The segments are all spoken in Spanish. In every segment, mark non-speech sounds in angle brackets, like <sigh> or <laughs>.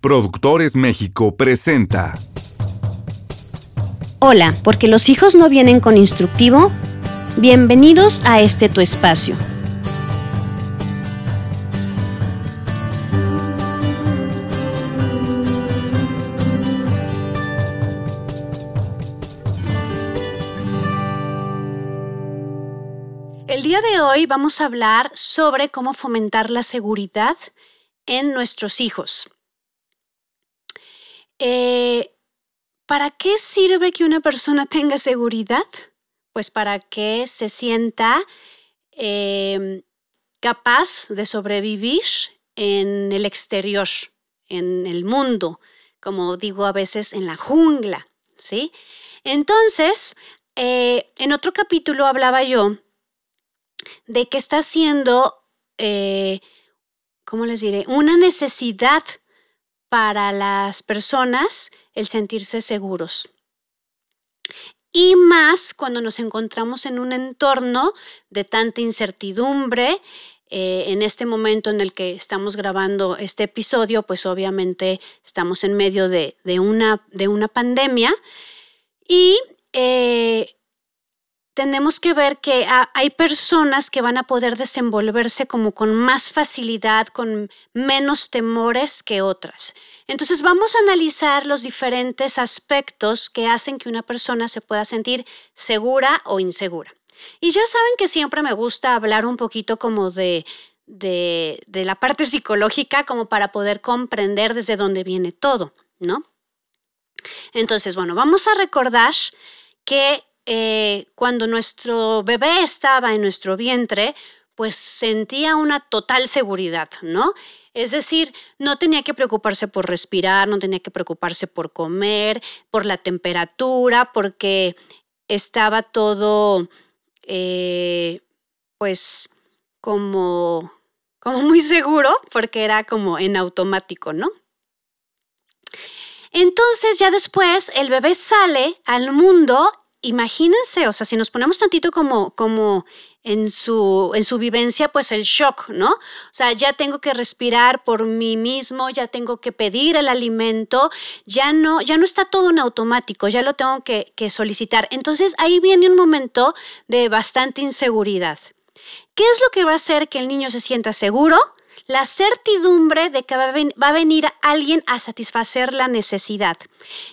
Productores México presenta. Hola, porque los hijos no vienen con instructivo. Bienvenidos a este tu espacio. El día de hoy vamos a hablar sobre cómo fomentar la seguridad en nuestros hijos. Eh, ¿Para qué sirve que una persona <laughs> tenga seguridad? Pues para que se sienta em, capaz de sobrevivir en el exterior, en el mundo, como digo a veces en la jungla, ¿sí? Entonces, eh, en otro capítulo hablaba yo de que está siendo, eh, ¿cómo les diré? Una necesidad para las personas el sentirse seguros. Y más cuando nos encontramos en un entorno de tanta incertidumbre, eh, en este momento en el que estamos grabando este episodio, pues obviamente estamos en medio de, una, de una, pandemia y eh, tenemos que ver que hay personas que van a poder desenvolverse como con más facilidad, con menos temores que otras. Entonces vamos a analizar los diferentes aspectos que hacen que una persona se pueda sentir segura o insegura. Y ya saben que siempre me gusta hablar un poquito como de, de, de la parte psicológica, como para poder comprender desde dónde viene todo, ¿no? Entonces, bueno, vamos a recordar que eh, cuando nuestro bebé estaba en nuestro vientre, pues sentía una total seguridad, ¿no? Es decir, no tenía que preocuparse por respirar, no tenía que preocuparse por comer, por la temperatura, porque estaba todo, eh, pues, como, como muy seguro, porque era como en automático, ¿no? Entonces ya después el bebé sale al mundo imagínense, o sea, si nos ponemos tantito como, como en su, en su vivencia, pues el shock, ¿no? O sea, ya tengo que respirar por mí mismo, ya tengo que pedir el alimento, ya no, ya no está todo en automático, ya lo tengo que, que solicitar. Entonces ahí viene un momento de bastante inseguridad. ¿Qué es lo que va a hacer que el niño se sienta seguro? La certidumbre de que va a venir alguien a satisfacer la necesidad.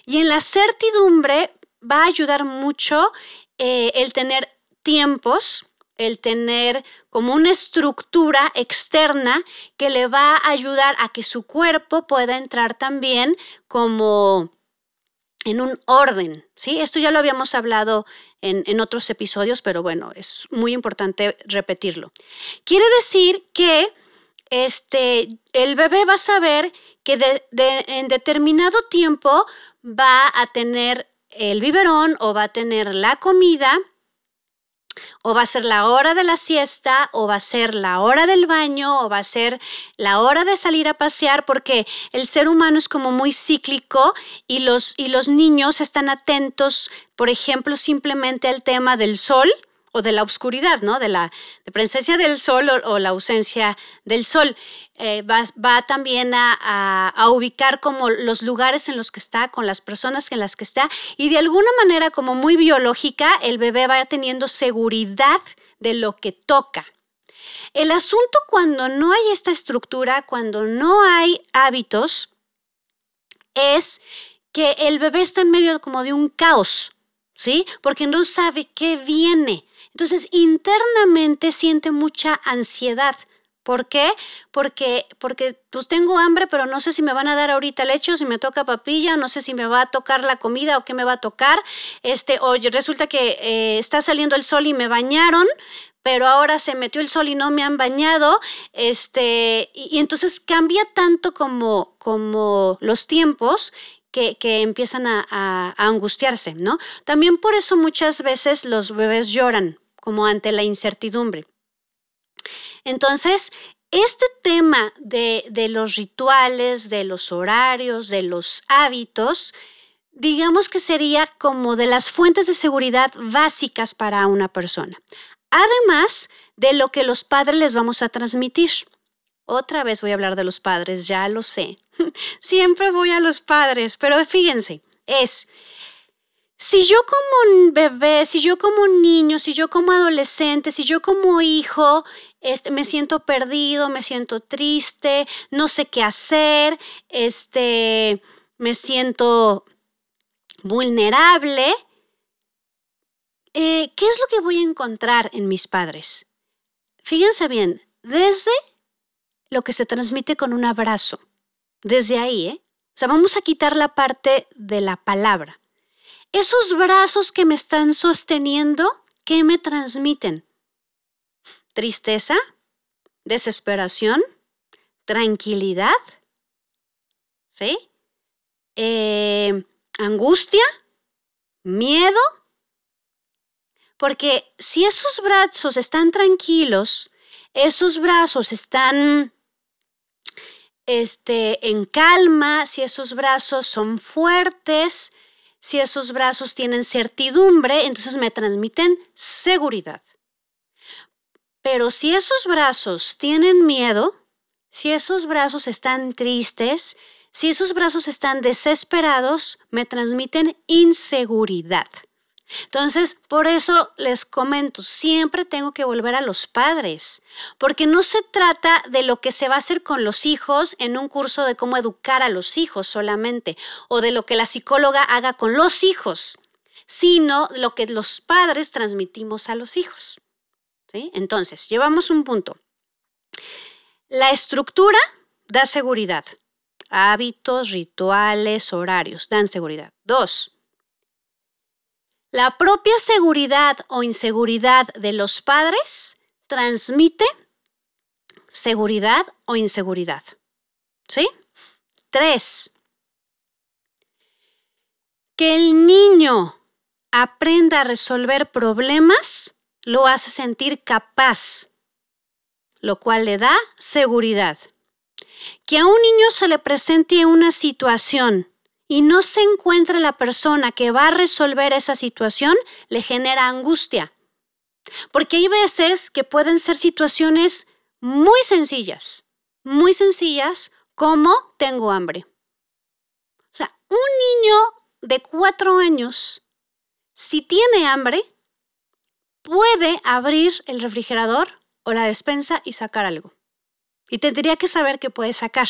Y en la certidumbre va a ayudar mucho eh, el tener tiempos, el tener como una estructura externa que le va a ayudar a que su cuerpo pueda entrar también como en un orden, ¿sí? Esto ya lo habíamos hablado en, otros episodios, pero bueno, es muy importante repetirlo. Quiere decir que este, el bebé va a saber que en determinado tiempo va a tener el biberón o va a tener la comida o va a ser la hora de la siesta, o va a ser la hora del baño, o va a ser la hora de salir a pasear, porque el ser humano es como muy cíclico y los, y los niños están atentos, por ejemplo, simplemente al tema del sol, o de la oscuridad, ¿no? De la presencia del sol o, la ausencia del sol. Eh, va, también a, ubicar como los lugares en los que está, con las personas en las que está, y de alguna manera como muy biológica, el bebé va teniendo seguridad de lo que toca. El asunto cuando no hay esta estructura, cuando no hay hábitos, es que el bebé está en medio como de un caos, ¿sí? Porque no sabe qué viene. Entonces, internamente siente mucha ansiedad. ¿Por qué? Porque, porque pues tengo hambre, pero no sé si me van a dar ahorita leche o si me toca papilla, no sé si me va a tocar la comida o qué me va a tocar. Este, oye, resulta que eh, está saliendo el sol y me bañaron, pero ahora se metió el sol y no me han bañado. Este, y, entonces cambia tanto como, como los tiempos que, empiezan a, a, angustiarse, ¿no? También por eso muchas veces los bebés lloran, como ante la incertidumbre. Entonces, este tema de, los rituales, de los horarios, de los hábitos, digamos que sería como de las fuentes de seguridad básicas para una persona. Además de lo que los padres les vamos a transmitir. Otra vez voy a hablar de los padres, ya lo sé. <laughs> Siempre voy a los padres, pero fíjense, es, si yo como un bebé, si yo como un niño, si yo como adolescente, si yo como hijo, este, me siento perdido, me siento triste, no sé qué hacer, este, me siento vulnerable, eh, ¿qué es lo que voy a encontrar en mis padres? Fíjense bien, desde lo que se transmite con un abrazo, desde ahí, ¿eh? O sea, vamos a quitar la parte de la palabra. Esos brazos que me están sosteniendo, ¿qué me transmiten? Tristeza, desesperación, tranquilidad, ¿sí? Eh, angustia, miedo. Porque si esos brazos están tranquilos, esos brazos están este, en calma, si esos brazos son fuertes, si esos brazos tienen certidumbre, entonces me transmiten seguridad. Pero si esos brazos tienen miedo, si esos brazos están tristes, si esos brazos están desesperados, me transmiten inseguridad. Entonces, por eso les comento, siempre tengo que volver a los padres, porque no se trata de lo que se va a hacer con los hijos en un curso de cómo educar a los hijos solamente, o de lo que la psicóloga haga con los hijos, sino lo que los padres transmitimos a los hijos. ¿Sí? Entonces, llevamos un punto. La estructura da seguridad. Hábitos, rituales, horarios dan seguridad. Dos, la propia seguridad o inseguridad de los padres transmite seguridad o inseguridad. ¿Sí? Tres. Que el niño aprenda a resolver problemas lo hace sentir capaz, lo cual le da seguridad. Que a un niño se le presente una situación y no se encuentra la persona que va a resolver esa situación, le genera angustia. Porque hay veces que pueden ser situaciones muy sencillas, muy sencillas como tengo hambre. O sea, un niño de cuatro años, si tiene hambre, puede abrir el refrigerador o la despensa y sacar algo. Y tendría que saber qué puede sacar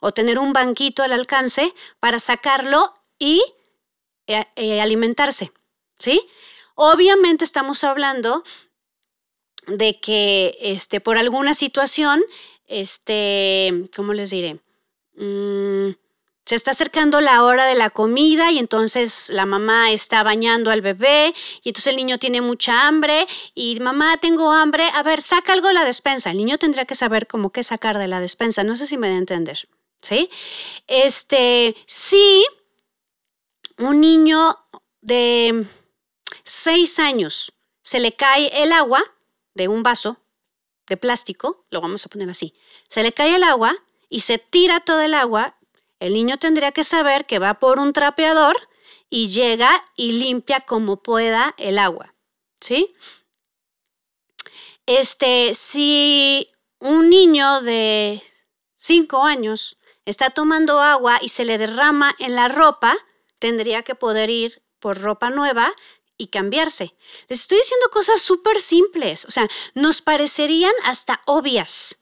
o tener un banquito al alcance para sacarlo y eh, eh, alimentarse, ¿sí? Obviamente estamos hablando de que este, por alguna situación, este, ¿cómo les diré? Mm, se está acercando la hora de la comida y entonces la mamá está bañando al bebé y entonces el niño tiene mucha hambre y mamá tengo hambre, a ver, saca algo de la despensa. El niño tendría que saber cómo qué sacar de la despensa, no sé si me da a entender. ¿Sí? Este, si un niño de seis años se le cae el agua de un vaso de plástico, lo vamos a poner así, se le cae el agua y se tira todo el agua, el niño tendría que saber que va por un trapeador y llega y limpia como pueda el agua, ¿sí? Este, si un niño de cinco años está tomando agua y se le derrama en la ropa, tendría que poder ir por ropa nueva y cambiarse. Les estoy diciendo cosas súper simples, o sea, nos parecerían hasta obvias,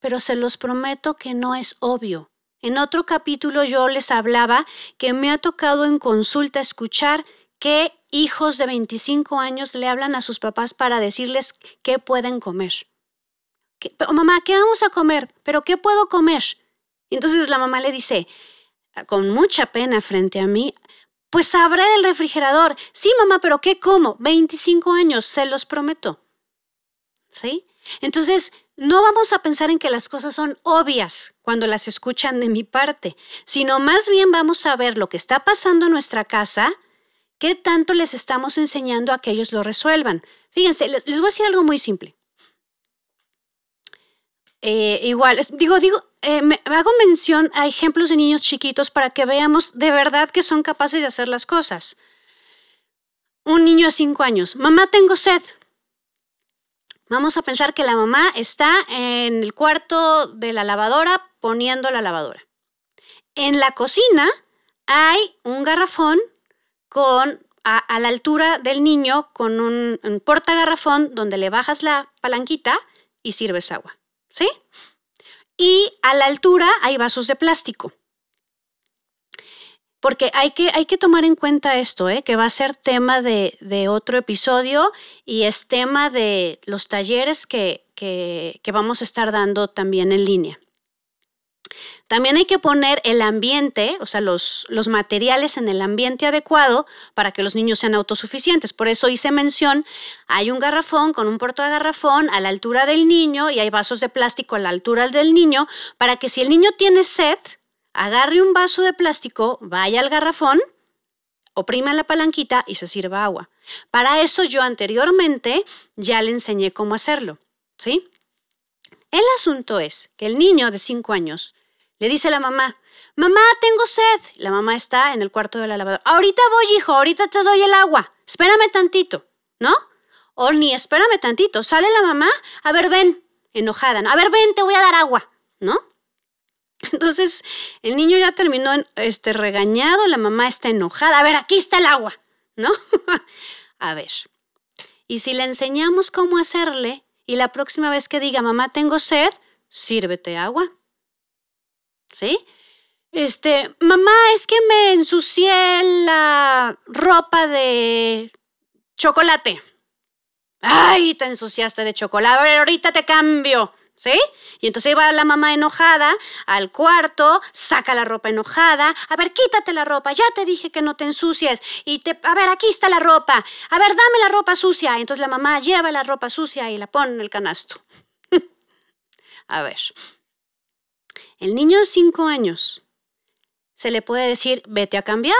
pero se los prometo que no es obvio. En otro capítulo yo les hablaba que me ha tocado en consulta escuchar que hijos de 25 años le hablan a sus papás para decirles qué pueden comer. mamá, ¿qué vamos a comer? ¿Pero qué puedo comer? Entonces la mamá le dice, con mucha pena frente a mí, pues abre el refrigerador. Sí, mamá, pero ¿qué como? 25 años, se los prometo. ¿Sí? Entonces, no vamos a pensar en que las cosas son obvias cuando las escuchan de mi parte, sino más bien vamos a ver lo que está pasando en nuestra casa, qué tanto les estamos enseñando a que ellos lo resuelvan. Fíjense, les, voy a decir algo muy simple. Eh, igual, digo, digo, eh, hago mención a ejemplos de niños chiquitos para que veamos de verdad que son capaces de hacer las cosas. Un niño de cinco años, mamá tengo sed. Vamos a pensar que la mamá está en el cuarto de la lavadora poniendo la lavadora. En la cocina hay un garrafón con a, la altura del niño con un, un portagarrafón donde le bajas la palanquita y sirves agua. ¿Sí? Y a la altura hay vasos de plástico. Porque hay que, hay que tomar en cuenta esto, ¿eh? que va a ser tema de, otro episodio y es tema de los talleres que, que, que vamos a estar dando también en línea. También hay que poner el ambiente, o sea, los, los, materiales en el ambiente adecuado para que los niños sean autosuficientes. Por eso hice mención, hay un garrafón con un puerto de garrafón a la altura del niño y hay vasos de plástico a la altura del niño para que si el niño tiene sed, agarre un vaso de plástico, vaya al garrafón, oprima la palanquita y se sirva agua. Para eso yo anteriormente ya le enseñé cómo hacerlo, ¿sí? El asunto es que el niño de 5 años le dice la mamá, mamá, tengo sed. La mamá está en el cuarto de la lavadora. Ahorita voy, hijo, ahorita te doy el agua. Espérame tantito, ¿no? O ni espérame tantito. Sale la mamá, a ver, ven, enojada. A ver, ven, te voy a dar agua, ¿no? <laughs> Entonces, el niño ya terminó este, regañado, la mamá está enojada. A ver, aquí está el agua, ¿no? <laughs> a ver. Y si le enseñamos cómo hacerle, y la próxima vez que diga, mamá, tengo sed, sírvete agua. ¿Sí? Este, mamá, es que me ensucié la ropa de chocolate. Ay, te ensuciaste de chocolate. A ver, ahorita te cambio. ¿Sí? Y entonces iba la mamá enojada al cuarto, saca la ropa enojada. A ver, quítate la ropa, ya te dije que no te ensucies. Y te, a ver, aquí está la ropa. A ver, dame la ropa sucia. Entonces la mamá lleva la ropa sucia y la pone en el canasto. <laughs> a ver, el niño de cinco años se le puede decir, vete a cambiar.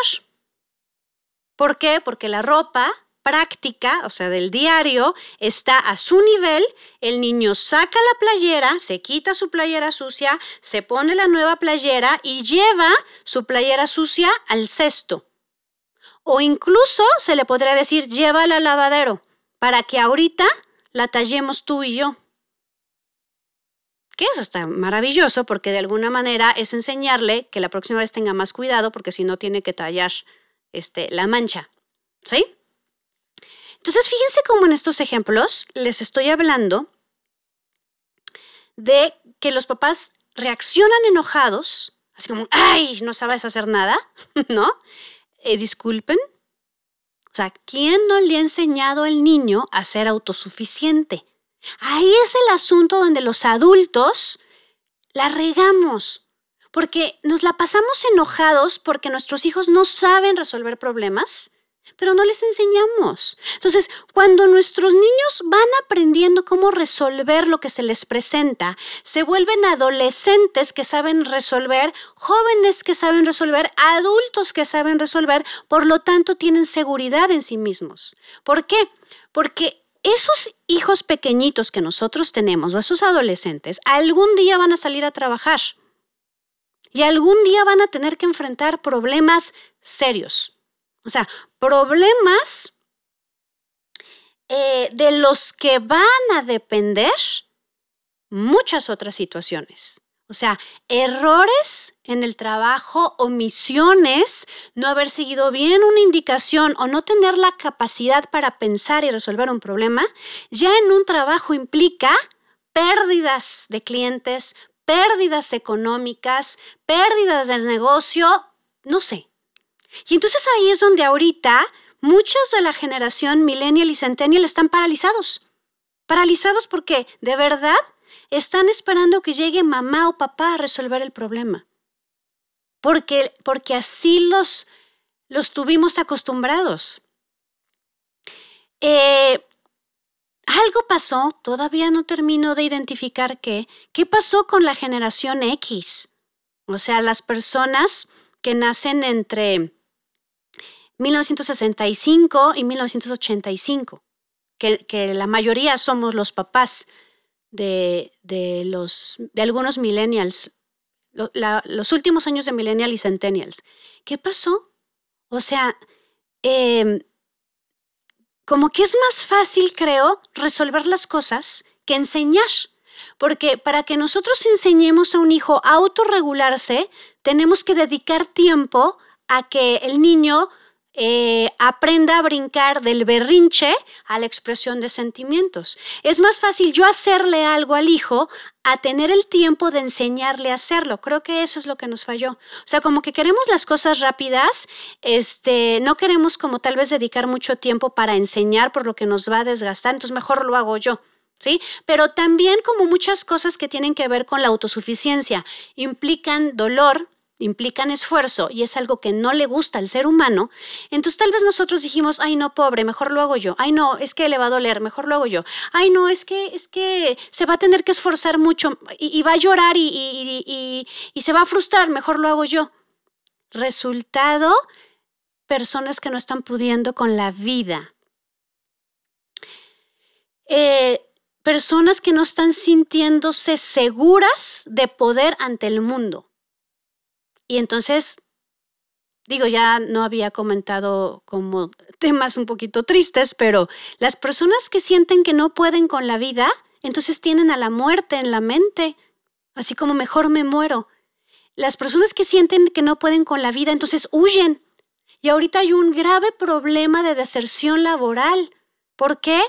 ¿Por qué? Porque la ropa práctica, o sea, del diario, está a su nivel, el niño saca la playera, se quita su playera sucia, se pone la nueva playera y lleva su playera sucia al cesto. O incluso se le podría decir, llévala al lavadero, para que ahorita la tallemos tú y yo. Que eso está maravilloso porque de alguna manera es enseñarle que la próxima vez tenga más cuidado porque si no tiene que tallar este, la mancha. ¿Sí? Entonces, fíjense cómo en estos ejemplos les estoy hablando de que los papás reaccionan enojados, así como, ay, no sabes hacer nada, <laughs> ¿no? Eh, disculpen. O sea, ¿quién no le ha enseñado al niño a ser autosuficiente? Ahí es el asunto donde los adultos la regamos, porque nos la pasamos enojados porque nuestros hijos no saben resolver problemas pero no les enseñamos. Entonces, cuando nuestros niños van aprendiendo cómo resolver lo que se les presenta, se vuelven adolescentes que saben resolver, jóvenes que saben resolver, adultos que saben resolver, por lo tanto tienen seguridad en sí mismos. ¿Por qué? Porque esos hijos pequeñitos que nosotros tenemos o esos adolescentes algún día van a salir a trabajar y algún día van a tener que enfrentar problemas serios o sea, problemas eh, de los que van a depender muchas otras situaciones. O sea, errores en el trabajo, omisiones, no haber seguido bien una indicación o no tener la capacidad para pensar y resolver un problema, ya en un trabajo implica pérdidas de clientes, pérdidas económicas, pérdidas del negocio, no sé, y entonces ahí es donde ahorita muchos de la generación millennial y centennial están paralizados. Paralizados porque de verdad están esperando que llegue mamá o papá a resolver el problema. Porque, porque así los, los tuvimos acostumbrados. Eh, algo pasó, todavía no termino de identificar qué. ¿Qué pasó con la generación X? O sea, las personas que nacen entre 1965 y 1985, que, la mayoría somos los papás de, los, de algunos millennials, los últimos años de millennials y centennials. ¿Qué pasó? O sea, em, como que es más fácil, creo, resolver las cosas que enseñar. Porque para que nosotros enseñemos a un hijo a autorregularse, tenemos que dedicar tiempo a que el niño eh, aprenda a brincar del berrinche a la expresión de sentimientos. Es más fácil yo hacerle algo al hijo a tener el tiempo de enseñarle a hacerlo. Creo que eso es lo que nos falló. O sea, como que queremos las cosas rápidas, este, no queremos como tal vez dedicar mucho tiempo para enseñar por lo que nos va a desgastar, entonces mejor lo hago yo. ¿Sí? Pero también como muchas cosas que tienen que ver con la autosuficiencia, implican dolor, implican esfuerzo y es algo que no le gusta al ser humano, entonces tal vez nosotros dijimos, ay no, pobre, mejor lo hago yo, ay no, es que le va a doler, mejor lo hago yo, ay no, es que, es que se va a tener que esforzar mucho y, va a llorar y, y, se va a frustrar, mejor lo hago yo. Resultado, personas que no están pudiendo con la vida. Eh, personas que no están sintiéndose seguras de poder ante el mundo. Y entonces, digo, ya no había comentado como temas un poquito tristes, pero las personas que sienten que no pueden con la vida, entonces tienen a la muerte en la mente, así como mejor me muero. Las personas que sienten que no pueden con la vida, entonces huyen. Y ahorita hay un grave problema de deserción laboral. ¿Por qué?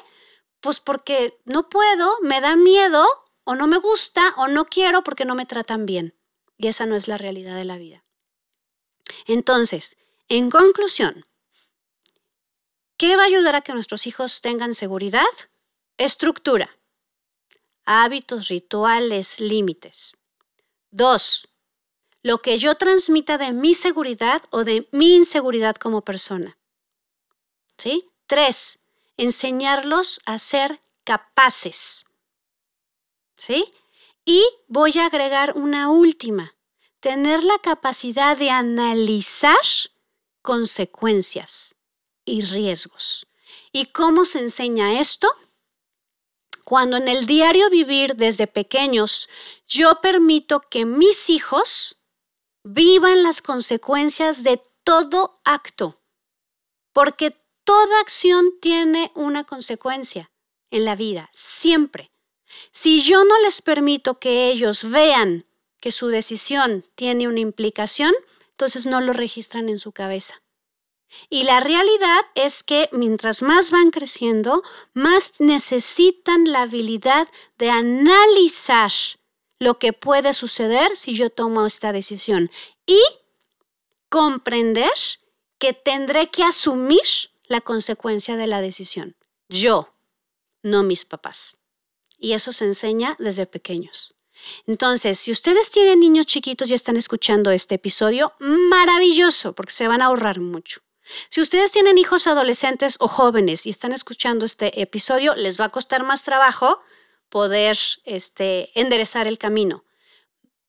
Pues porque no puedo, me da miedo, o no me gusta, o no quiero porque no me tratan bien. Y esa no es la realidad de la vida. Entonces, en conclusión, ¿qué va a ayudar a que nuestros hijos tengan seguridad? Estructura, hábitos, rituales, límites. Dos, lo que yo transmita de mi seguridad o de mi inseguridad como persona. ¿Sí? Tres, enseñarlos a ser capaces. ¿Sí? Y voy a agregar una última, tener la capacidad de analizar consecuencias y riesgos. ¿Y cómo se enseña esto? Cuando en el diario vivir desde pequeños yo permito que mis hijos vivan las consecuencias de todo acto, porque toda acción tiene una consecuencia en la vida, siempre. Si yo no les permito que ellos vean que su decisión tiene una implicación, entonces no lo registran en su cabeza. Y la realidad es que mientras más van creciendo, más necesitan la habilidad de analizar lo que puede suceder si yo tomo esta decisión y comprender que tendré que asumir la consecuencia de la decisión. Yo, no mis papás. Y eso se enseña desde pequeños. Entonces, si ustedes tienen niños chiquitos y están escuchando este episodio, maravilloso, porque se van a ahorrar mucho. Si ustedes tienen hijos adolescentes o jóvenes y están escuchando este episodio, les va a costar más trabajo poder este, enderezar el camino.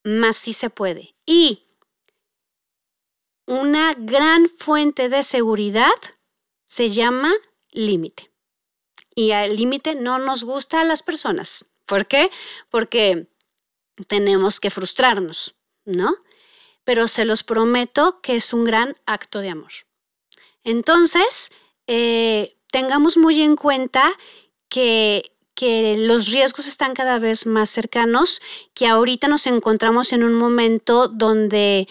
Más sí se puede. Y una gran fuente de seguridad se llama límite y al límite no nos gusta a las personas. ¿Por qué? Porque tenemos que frustrarnos, ¿no? Pero se los prometo que es un gran acto de amor. Entonces, eh, tengamos muy en cuenta que, que los riesgos están cada vez más cercanos, que ahorita nos encontramos en un momento donde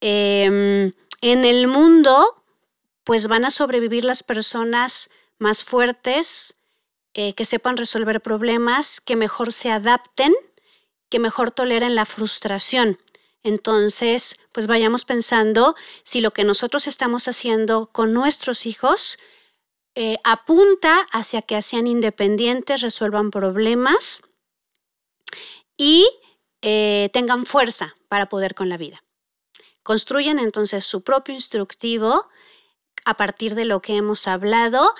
em, en el mundo pues van a sobrevivir las personas más fuertes, eh, que sepan resolver problemas, que mejor se adapten, que mejor toleren la frustración. Entonces, pues vayamos pensando si lo que nosotros estamos haciendo con nuestros hijos eh, apunta hacia que sean independientes, resuelvan problemas y eh, tengan fuerza para poder con la vida. Construyen entonces su propio instructivo a partir de lo que hemos hablado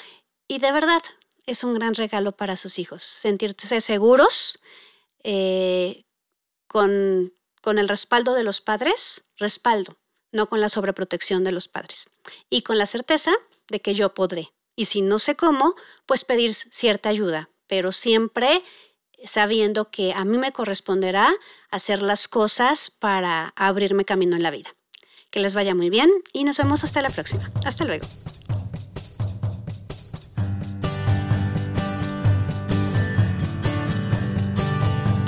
y de verdad es un gran regalo para sus hijos. Sentirse seguros eh, con, con el respaldo de los padres, respaldo, no con la sobreprotección de los padres. Y con la certeza de que yo podré. Y si no sé cómo, pues pedir cierta ayuda, pero siempre sabiendo que a mí me corresponderá hacer las cosas para abrirme camino en la vida. Que les vaya muy bien y nos vemos hasta la próxima. Hasta luego.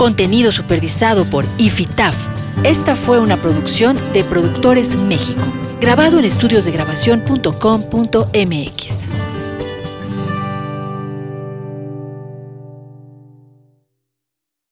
Contenido supervisado por IFITAF. Esta fue una producción de Productores México, grabado en estudiosdegrabación.com.mx.